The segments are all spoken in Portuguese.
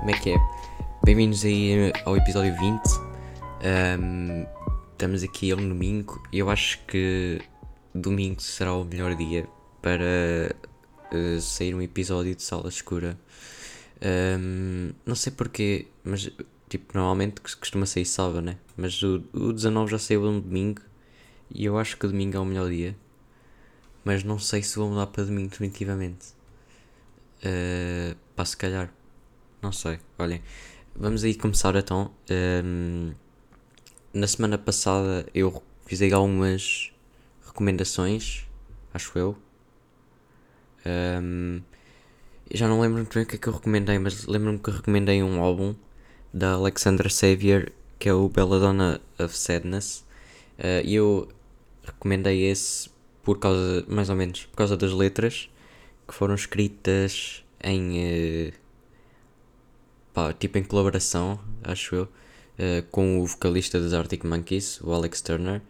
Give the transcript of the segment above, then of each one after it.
Como é que é? Bem-vindos aí ao episódio 20. Um, estamos aqui a um domingo e eu acho que domingo será o melhor dia para uh, sair um episódio de Sala Escura. Um, não sei porquê, mas tipo, normalmente costuma sair sábado, né? Mas o, o 19 já saiu um domingo e eu acho que domingo é o melhor dia. Mas não sei se vou mudar para domingo definitivamente. Uh, pá, se calhar. Não sei. Olhem, vamos aí começar então. Um, na semana passada eu fiz aí algumas recomendações, acho eu. Um, já não lembro muito bem o que é que eu recomendei, mas lembro-me que recomendei um álbum da Alexandra Xavier que é o Belladonna of Sadness. Uh, e eu recomendei esse por causa, mais ou menos, por causa das letras que foram escritas em. Uh, pá, tipo em colaboração, acho eu, uh, com o vocalista dos Arctic Monkeys, o Alex Turner.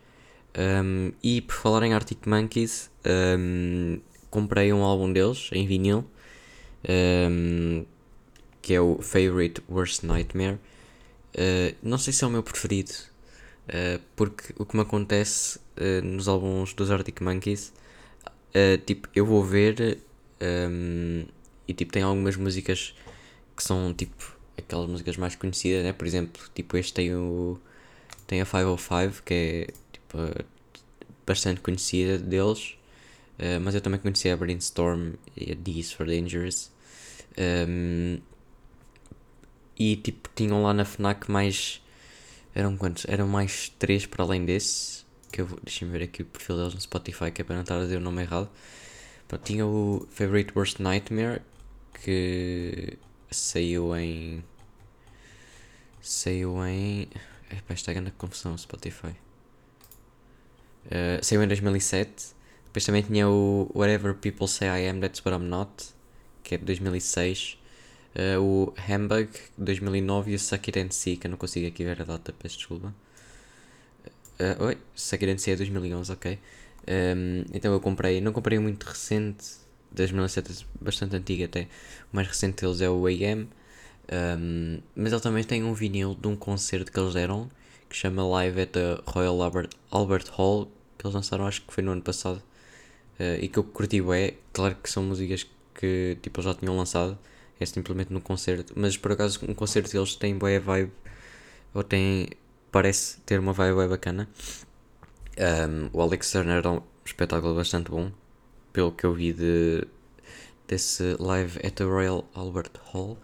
Um, e por falar em Arctic Monkeys, um, comprei um álbum deles em vinil, um, que é o Favorite Worst Nightmare. Uh, não sei se é o meu preferido, uh, porque o que me acontece uh, nos álbuns dos Arctic Monkeys, tipo, eu vou ver e tipo, tem algumas músicas que são tipo aquelas músicas mais conhecidas, né? Por exemplo, tipo, este tem o. Tem a 505, que é tipo, bastante conhecida deles. Uh, mas eu também conhecia a Brainstorm e a D's for Dangerous. Um, e tipo, tinham lá na FNAC mais. Eram quantos? Eram mais três para além desse. Que eu Deixa-me ver aqui o perfil deles no Spotify, que é para não estar a dizer o nome errado. Pronto, tinha o Favorite Worst Nightmare, que saiu em. Saiu em. Epá, está grande confusão Spotify. Uh, saiu em 2007. Depois também tinha o Whatever People Say I Am, That's What I'm Not, que é de 2006. Uh, o Hamburg, 2009 e o Suck It and See, que eu não consigo aqui ver a data, peço desculpa. Uh, oi, Suck It and See é 2011, ok. Um, então eu comprei, não comprei muito recente, 2007 bastante antigo até. O mais recente deles é o AM. Um, mas ele também tem um vinil de um concerto que eles deram que chama Live at the Royal Albert, Albert Hall, que eles lançaram acho que foi no ano passado. Uh, e que eu curti é claro que são músicas que tipo, já tinham lançado, é simplesmente no concerto, mas por acaso um concerto deles tem boa vibe, ou tem, parece ter uma vibe bacana. Um, o Alex Turner era um espetáculo bastante bom, pelo que eu vi de, desse live at the Royal Albert Hall.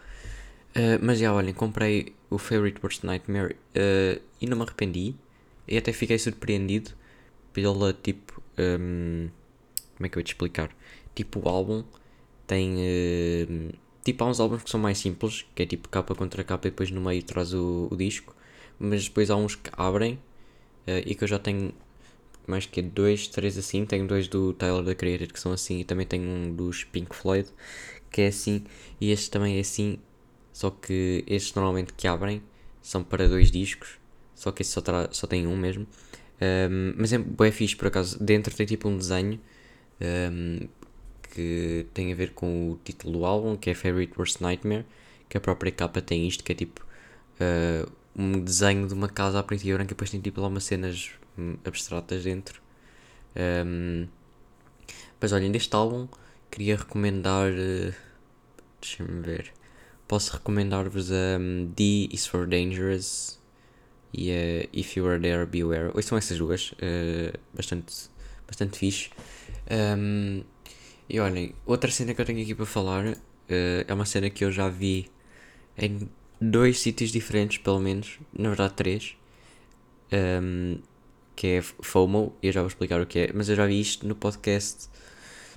Uh, mas já olhem, comprei o Favorite Worst Nightmare uh, e não me arrependi. E até fiquei surpreendido pela tipo. Um, como é que eu vou te explicar? Tipo, o álbum tem. Uh, tipo, há uns álbuns que são mais simples, que é tipo capa contra capa e depois no meio traz o, o disco. Mas depois há uns que abrem e que eu já tenho mais que dois, três assim. Tenho dois do Tyler da Creator que são assim e também tenho um dos Pink Floyd que é assim. E este também é assim, só que estes normalmente que abrem são para dois discos, só que esse só, só tem um mesmo. Um, mas é bem fixe por acaso. Dentro tem tipo um desenho um, que tem a ver com o título do álbum, que é Favorite Worst Nightmare. Que a própria capa tem isto, que é tipo uh, um desenho de uma casa a preto e branco, e depois tem tipo lá umas cenas abstratas dentro. Um, mas olhem, deste álbum queria recomendar. Uh, Deixa-me ver. Posso recomendar-vos a um, D is for Dangerous e a If You Are There, Beware. Hoje são essas duas, uh, bastante, bastante fixe. Um, e olhem, outra cena que eu tenho aqui para falar uh, é uma cena que eu já vi em dois sítios diferentes, pelo menos, na verdade três. Um, que é FOMO, e eu já vou explicar o que é, mas eu já vi isto no podcast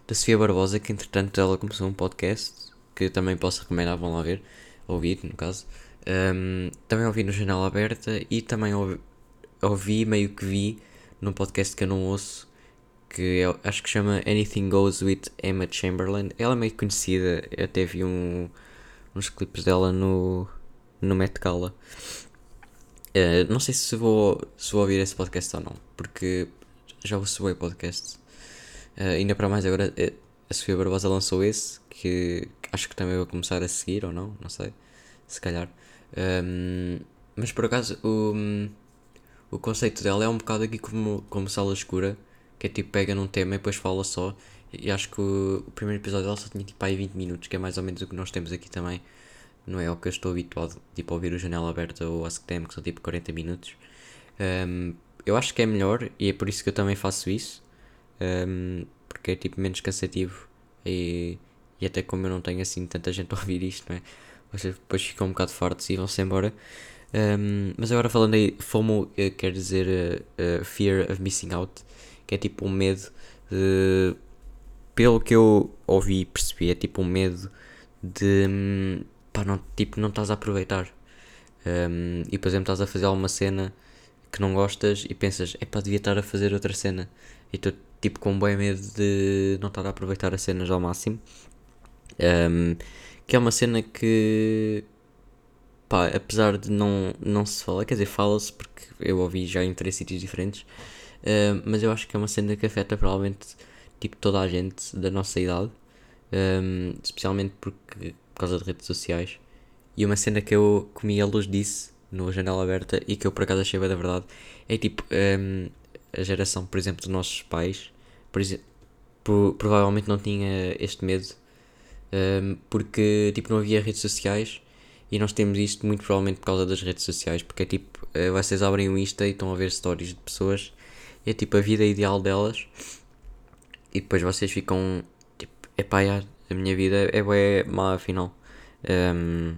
da Sofia Barbosa, que entretanto ela começou um podcast, que também posso recomendar, vão lá ver, ouvir no caso. Um, também ouvi no Janela Aberta e também ouvi, ouvi, meio que vi num podcast que eu não ouço, que é, acho que chama Anything Goes with Emma Chamberlain. Ela é meio conhecida, eu até vi um, uns clipes dela no, no Met Gala. Uh, não sei se vou, se vou ouvir esse podcast ou não, porque já ouço bem podcast. Uh, ainda para mais agora, a Sofia Barbosa lançou esse, que acho que também vou começar a seguir ou não, não sei. se calhar. Um, mas por acaso o, o conceito dela é um bocado aqui como, como sala escura, que é tipo pega num tema e depois fala só. E acho que o, o primeiro episódio dela só tinha tipo aí 20 minutos, que é mais ou menos o que nós temos aqui também. Não é o que eu estou habituado tipo, a ouvir o Janela Aberta ou Ask Them, que são tipo 40 minutos. Um, eu acho que é melhor e é por isso que eu também faço isso. Um, porque é tipo menos cansativo e, e até como eu não tenho assim tanta gente a ouvir isto, não é? Vocês depois ficam um bocado fartos e vão-se embora. Um, mas agora falando aí, FOMO uh, quer dizer uh, uh, Fear of Missing Out, que é tipo um medo de. Pelo que eu ouvi e percebi, é tipo um medo de. Um, pá, não, tipo, não estás a aproveitar. Um, e por exemplo, estás a fazer alguma cena que não gostas e pensas, é pá, devia estar a fazer outra cena. E tu, tipo, com bem medo de não estar a aproveitar as cenas ao máximo. Um, que é uma cena que, pá, apesar de não, não se falar, quer dizer, fala-se porque eu ouvi já em três sítios diferentes, mas eu acho que é uma cena que afeta provavelmente tipo toda a gente da nossa idade, um, especialmente porque, por causa de redes sociais. E uma cena que eu comi a luz disse no Janela Aberta e que eu por acaso achei bem da verdade é tipo um, a geração, por exemplo, dos nossos pais, por exemplo, provavelmente não tinha este medo um, porque tipo não havia redes sociais e nós temos isto muito provavelmente por causa das redes sociais, porque é tipo, uh, vocês abrem o Insta e estão a ver stories de pessoas, é tipo a vida ideal delas, e depois vocês ficam tipo, epá, a minha vida é bué má afinal. Um,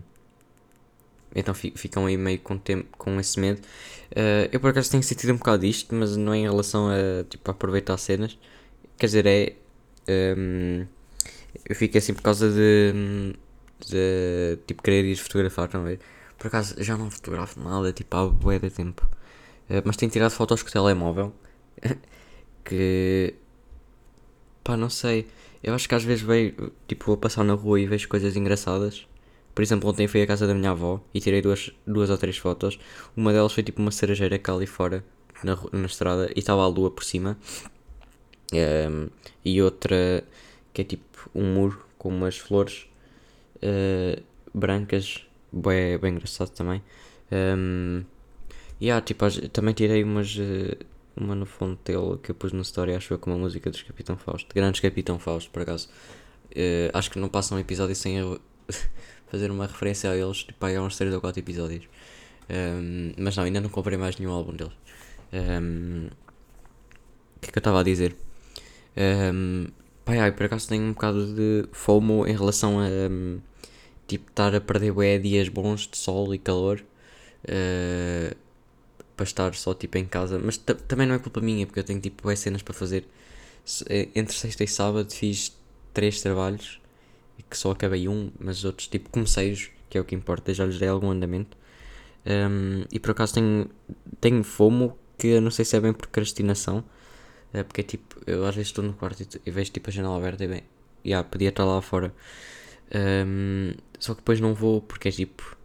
então ficam aí meio com, tempo, com esse medo. Uh, eu por acaso tenho sentido um bocado isto, mas não é em relação a tipo, aproveitar cenas. Quer dizer, é. Um, eu fico assim por causa de de tipo querer ir fotografar, não? Por acaso já não fotografo nada, tipo há bué de tempo. Uh, mas tenho tirado fotos com o telemóvel. que pá, não sei. Eu acho que às vezes vejo, tipo, vou passar na rua e vejo coisas engraçadas. Por exemplo, ontem fui à casa da minha avó e tirei duas, duas ou três fotos. Uma delas foi tipo uma cerejeira cá ali fora, na, na estrada, e estava a lua por cima. Um, ehm, e outra que é tipo um muro com umas flores uh, brancas, bem, bem engraçado também. Um, e yeah, tipo, também tirei umas, uh, uma no Fontelo que eu pus no story, acho eu, com uma música dos Capitão Fausto, grandes Capitão Fausto, por acaso. Uh, acho que não passa um episódio sem eu fazer uma referência a eles, tipo, há uns 3 ou 4 episódios. Um, mas não, ainda não comprei mais nenhum álbum deles. Um, o que é que eu estava a dizer? Um, pai, ai, por acaso tenho um bocado de FOMO em relação a. Um, tipo, estar a perder bué dias bons de sol e calor uh, para estar só tipo em casa. Mas também não é culpa minha, porque eu tenho tipo bué cenas para fazer. Eh, entre sexta e sábado fiz três trabalhos que só acabei um, mas outros tipo comecei-os, que é o que importa, já lhes dei algum andamento. Um, e por acaso tenho, tenho fomo que eu não sei se é bem procrastinação. É porque tipo, eu às vezes estou no quarto e, e vejo tipo a janela aberta e bem, yeah, podia estar lá fora. Um, só que depois não vou porque é tipo,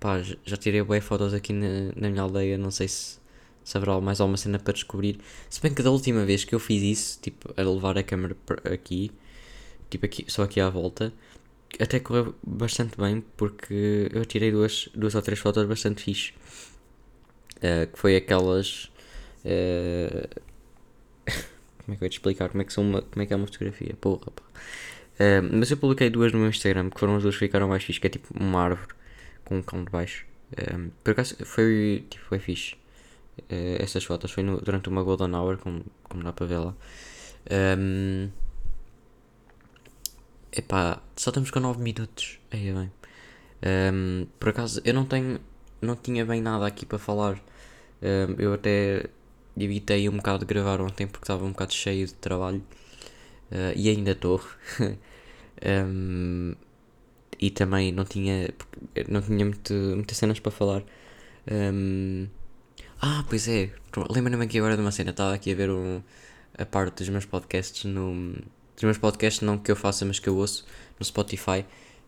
pá, já tirei bué fotos aqui na, na minha aldeia, não sei se, se haverá mais alguma cena para descobrir. Se bem que da última vez que eu fiz isso, tipo, a levar a câmera aqui, tipo aqui, só aqui à volta, até correu bastante bem porque eu tirei duas, duas ou três fotos bastante fixe. Uh, que foi aquelas. Uh, como é que eu ia te explicar como é que, são uma, como é, que é uma fotografia? Porra, pá mas eu publiquei duas no meu Instagram, que foram as duas que ficaram mais fixe, que é tipo uma árvore com um cão de baixo. Um, por acaso foi, tipo, foi fixe. Uh, essas fotos foi no, durante uma Golden Hour, como, como dá para ver lá. Um, epá, só estamos com 9 minutos. Aí é bem. Um, por acaso eu não tenho. Não tinha bem nada aqui para falar. Um, eu até evitei um bocado de gravar ontem porque estava um bocado cheio de trabalho. Uh, e ainda estou. Um, e também não tinha, não tinha muito, muitas cenas para falar. Um, ah, pois é, lembro-me aqui agora de uma cena. Estava aqui a ver um, a parte dos meus podcasts no. Dos meus podcasts, não que eu faça, mas que eu ouço no Spotify.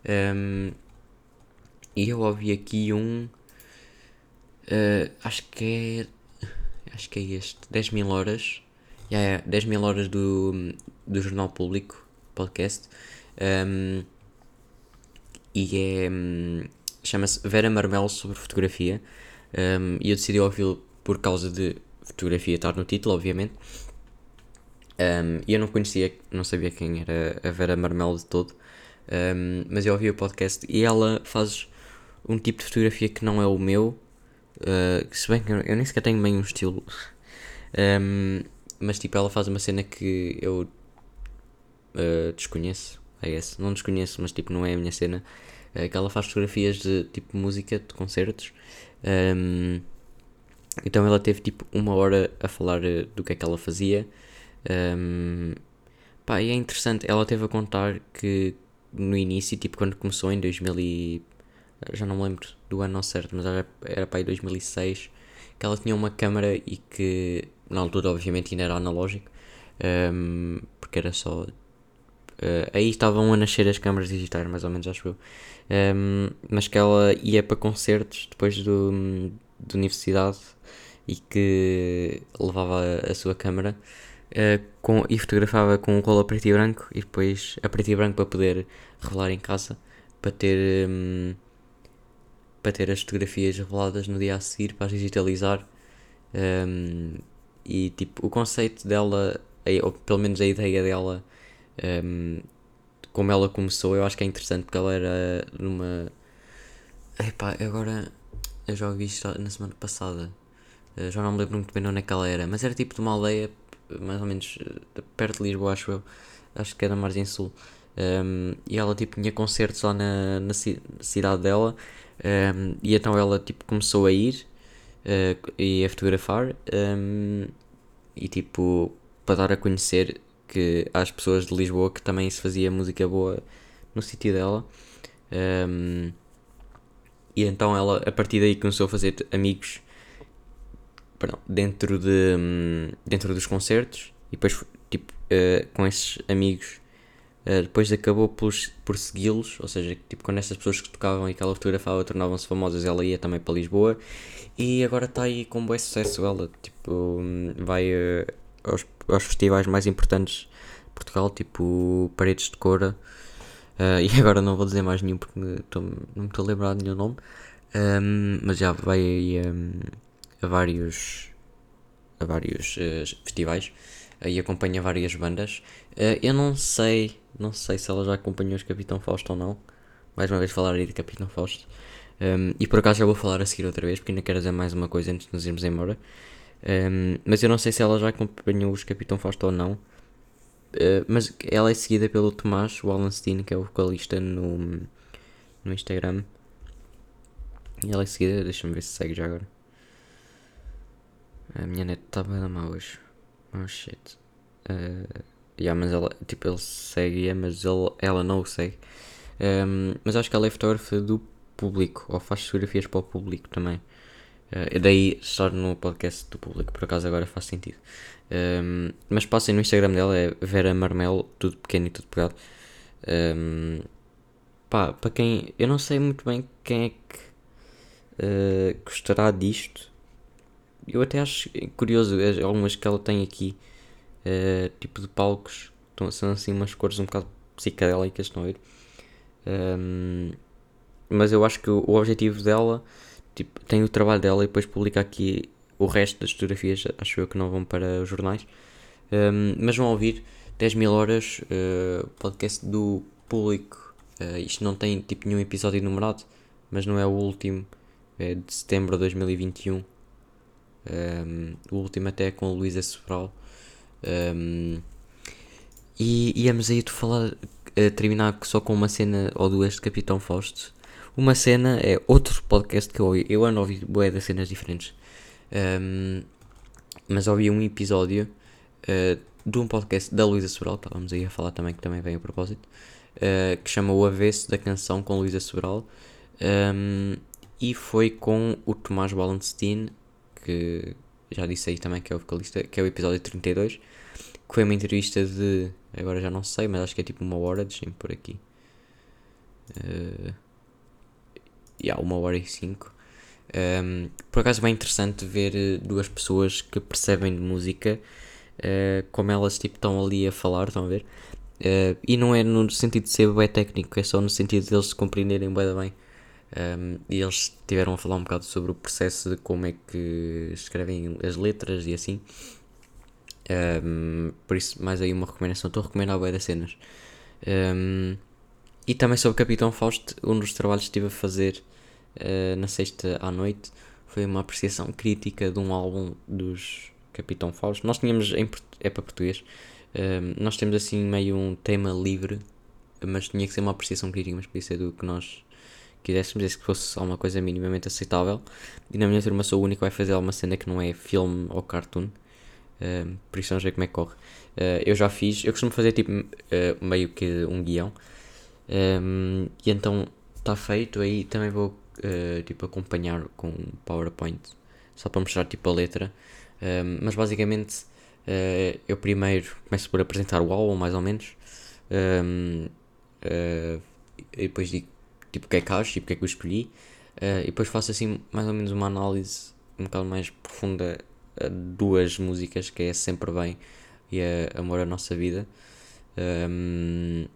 Um, e eu ouvi aqui um. Uh, acho que é. Acho que é este. 10 mil horas. Yeah, yeah, 10 mil horas do, do Jornal Público podcast. Um, e é. chama-se Vera Marmelo sobre fotografia. Um, e eu decidi ouvi-lo por causa de fotografia estar no título, obviamente. E eu não conhecia, não sabia quem era a Vera Marmelo de todo. Mas eu ouvi o podcast e ela faz um tipo de fotografia que não é o meu. Uh, se bem que eu, nem sequer tenho bem um estilo. Um, mas tipo, ela faz uma cena que eu uh, desconheço. I. Não desconheço, mas tipo, não é a minha cena. Uh, que ela faz fotografias de tipo música, de concertos. Um, então ela teve tipo uma hora a falar do que é que ela fazia. Um, pá, e é interessante. Ela teve a contar que no início, tipo quando começou em 2000 e... Já não me lembro do ano certo, mas era, era para aí 2006. Que ela tinha uma câmera e que na altura obviamente ainda era analógico. Um, porque era só Uh, aí estavam a nascer as câmaras digitais, mais ou menos, acho eu. Um, mas que ela ia para concertos depois do, de universidade e que levava a, a sua câmera uh, com, e fotografava com um rolo a preto e branco e depois a preto e branco para poder revelar em casa para ter um, para ter as fotografias reveladas no dia a seguir para as digitalizar um, e tipo o conceito dela ou pelo menos a ideia dela um, como ela começou, eu acho que é interessante porque ela era numa. Epá, agora eu já ouvi isto na semana passada. Eu já não me lembro muito bem onde é que ela era, mas era tipo de uma aldeia mais ou menos eh, perto de Lisboa, acho eu. Acho que era Margem Sul. Um, e ela tipo tinha concertos lá na, na cidade dela. Um, e então ela tipo começou a ir uh, e a fotografar. Um, e tipo para dar a conhecer que às pessoas de Lisboa que também se fazia música boa no sítio dela. Um, e então ela, a partir daí, começou a fazer amigos perdão, dentro, de, dentro dos concertos. E depois, tipo, uh, com esses amigos, uh, depois acabou por, por segui-los. Ou seja, tipo, quando essas pessoas que tocavam e que ela fotografava tornavam-se famosas, ela ia também para Lisboa. E agora está aí com bom sucesso. Ela, tipo, vai. Uh, aos, aos festivais mais importantes de Portugal, tipo Paredes de Cora. Uh, e agora não vou dizer mais nenhum porque tô, não me estou a lembrar nenhum nome. Um, mas já vai aí um, a vários, a vários festivais e acompanha várias bandas. Eu não sei, não sei se ela já acompanhou os Capitão Fausto ou não. Mais uma vez falar aí de Capitão Fausto. Um, e por acaso já vou falar a seguir outra vez, porque ainda quero dizer mais uma coisa antes de nos irmos embora. Um, mas eu não sei se ela já acompanhou os Capitão Fausto ou não. Uh, mas ela é seguida pelo Tomás Wallenstein, que é o vocalista no, no Instagram. E ela é seguida, deixa-me ver se segue já agora. A minha net está bem má hoje. Oh shit. Uh, yeah, mas ela, tipo, ele segue, mas ele, ela não o segue. Um, mas acho que ela é fotógrafa do público, ou faz fotografias para o público também. Uh, daí estar no podcast do público, por acaso agora faz sentido. Um, mas passem no Instagram dela, é Vera Marmelo, tudo pequeno e tudo pegado. Um, pá, para quem. Eu não sei muito bem quem é que uh, gostará disto. Eu até acho curioso algumas que ela tem aqui, uh, tipo de palcos, são assim umas cores um bocado psicadélicas, estão a ver? Um, ehm, mas eu acho que o, objetivo dela tipo, tem o trabalho dela e depois publica aqui o resto das fotografias, acho eu que não vão para os jornais. Um, mas vão ouvir 10 mil horas, uh, podcast do público. Uh, isto não tem tipo nenhum episódio numerado, mas não é o último, é de setembro de 2021. Um, o último até é com a Luísa Sobral. Um, e íamos aí de falar, uh, terminar só com uma cena ou duas de Capitão Fausto. Uma cena é outro podcast que eu ouvi. Eu ando a ouvir bué de cenas diferentes. Um, mas ouvi um episódio uh, de um podcast da Luísa Sobral, estávamos aí a falar também, que também vem a propósito, uh, que chama O Avesso da Canção com Luísa Sobral. Um, e foi com o Tomás Wallenstein, que já disse aí também que é o vocalista, que é o episódio 32, que foi uma entrevista de, agora já não sei, mas acho que é tipo uma hora, deixem por aqui. Uh, yeah, uma hora e cinco. Um, por acaso bem interessante ver eh, duas pessoas que percebem de música, uh, como elas tipo, estão ali a falar, estão a ver? Uh, e não é no sentido de ser bem técnico, é só no sentido de eles se compreenderem bem bem. Um, e eles tiveram a falar um bocado sobre o processo de como é que escrevem as letras e assim. Um, por isso, mais aí uma recomendação. Estou a recomendar a das cenas. Um, e também sobre Capitão Fausto, um dos trabalhos que estive a fazer uh, na sexta à noite foi uma apreciação crítica de um álbum dos Capitão Fausto. Nós tínhamos, em, é para português, nós temos assim meio um tema livre, mas tinha que ser uma apreciação crítica, mas podia ser do que nós quiséssemos, desde que fosse alguma coisa minimamente aceitável. E na minha turma sou o único que vai fazer alguma cena que não é filme ou cartoon. Um, por isso não sei como é que corre. Uh, eu já fiz, eu costumo fazer tipo uh, meio que um guião. Um, e então está feito, aí também vou uh, tipo acompanhar com PowerPoint. Só para mostrar tipo a letra. Um, mas basicamente eu primeiro começo por apresentar o álbum mais ou menos. e depois digo tipo o que é que acho e porque é que eu escolhi. e depois faço assim mais ou menos uma análise um bocado mais profunda duas músicas que é Sempre Bem e a Amor à Nossa Vida. Um,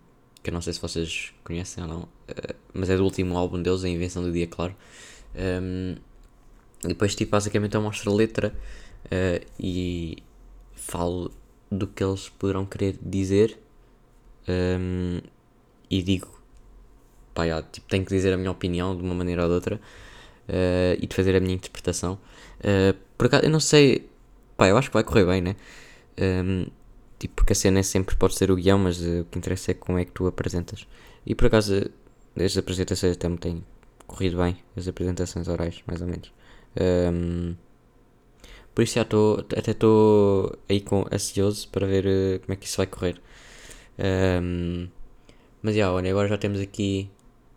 que eu não sei se vocês conhecem ou não, uh, mas é do último álbum deles, A Invenção do Dia Claro. Um, depois, tipo, basicamente eu mostro a letra uh, e falo do que eles poderão querer dizer um, e digo, pá, já, tipo, tenho que dizer a minha opinião de uma maneira ou de outra uh, e de fazer a minha interpretação. Uh, por acaso, eu não sei, pá, eu acho que vai correr bem, né? Um, tipo, porque a cena é sempre pode ser o guião, mas uh, o que interessa é como é que tu apresentas. E por acaso, as apresentações até me têm corrido bem, as apresentações orais, mais ou menos. Um, por isso já estou, até estou aí com, ansioso para ver uh, como é que isso vai correr. Um, mas já, olha, agora já temos aqui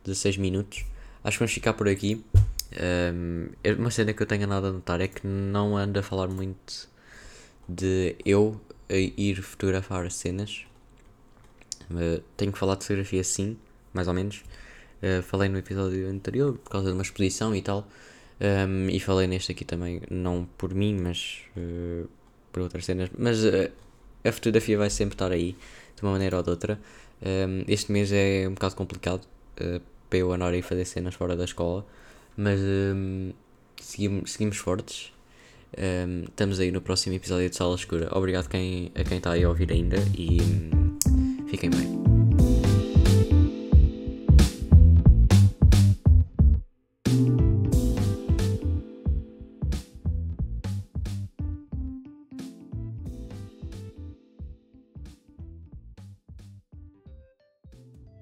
16 minutos. Acho que vamos ficar por aqui. Um, uma cena que eu tenho nada a notar é que não ando a falar muito de eu ir fotografar cenas. Uh, tenho que falar de fotografia sim, mais ou menos. Uh, falei no episódio anterior por causa de uma exposição e tal. Um, e falei neste aqui também, não por mim, mas uh, por outras cenas. Mas a fotografia vai sempre estar aí, de uma maneira ou de outra. Um, este mês é um bocado complicado para eu andar aí fazer cenas fora da escola. Mas um, seguimos, seguimos fortes. Um, estamos aí no próximo episódio de Sala Escura. Obrigado quem, a quem está aí a ouvir ainda e um, fiquem bem.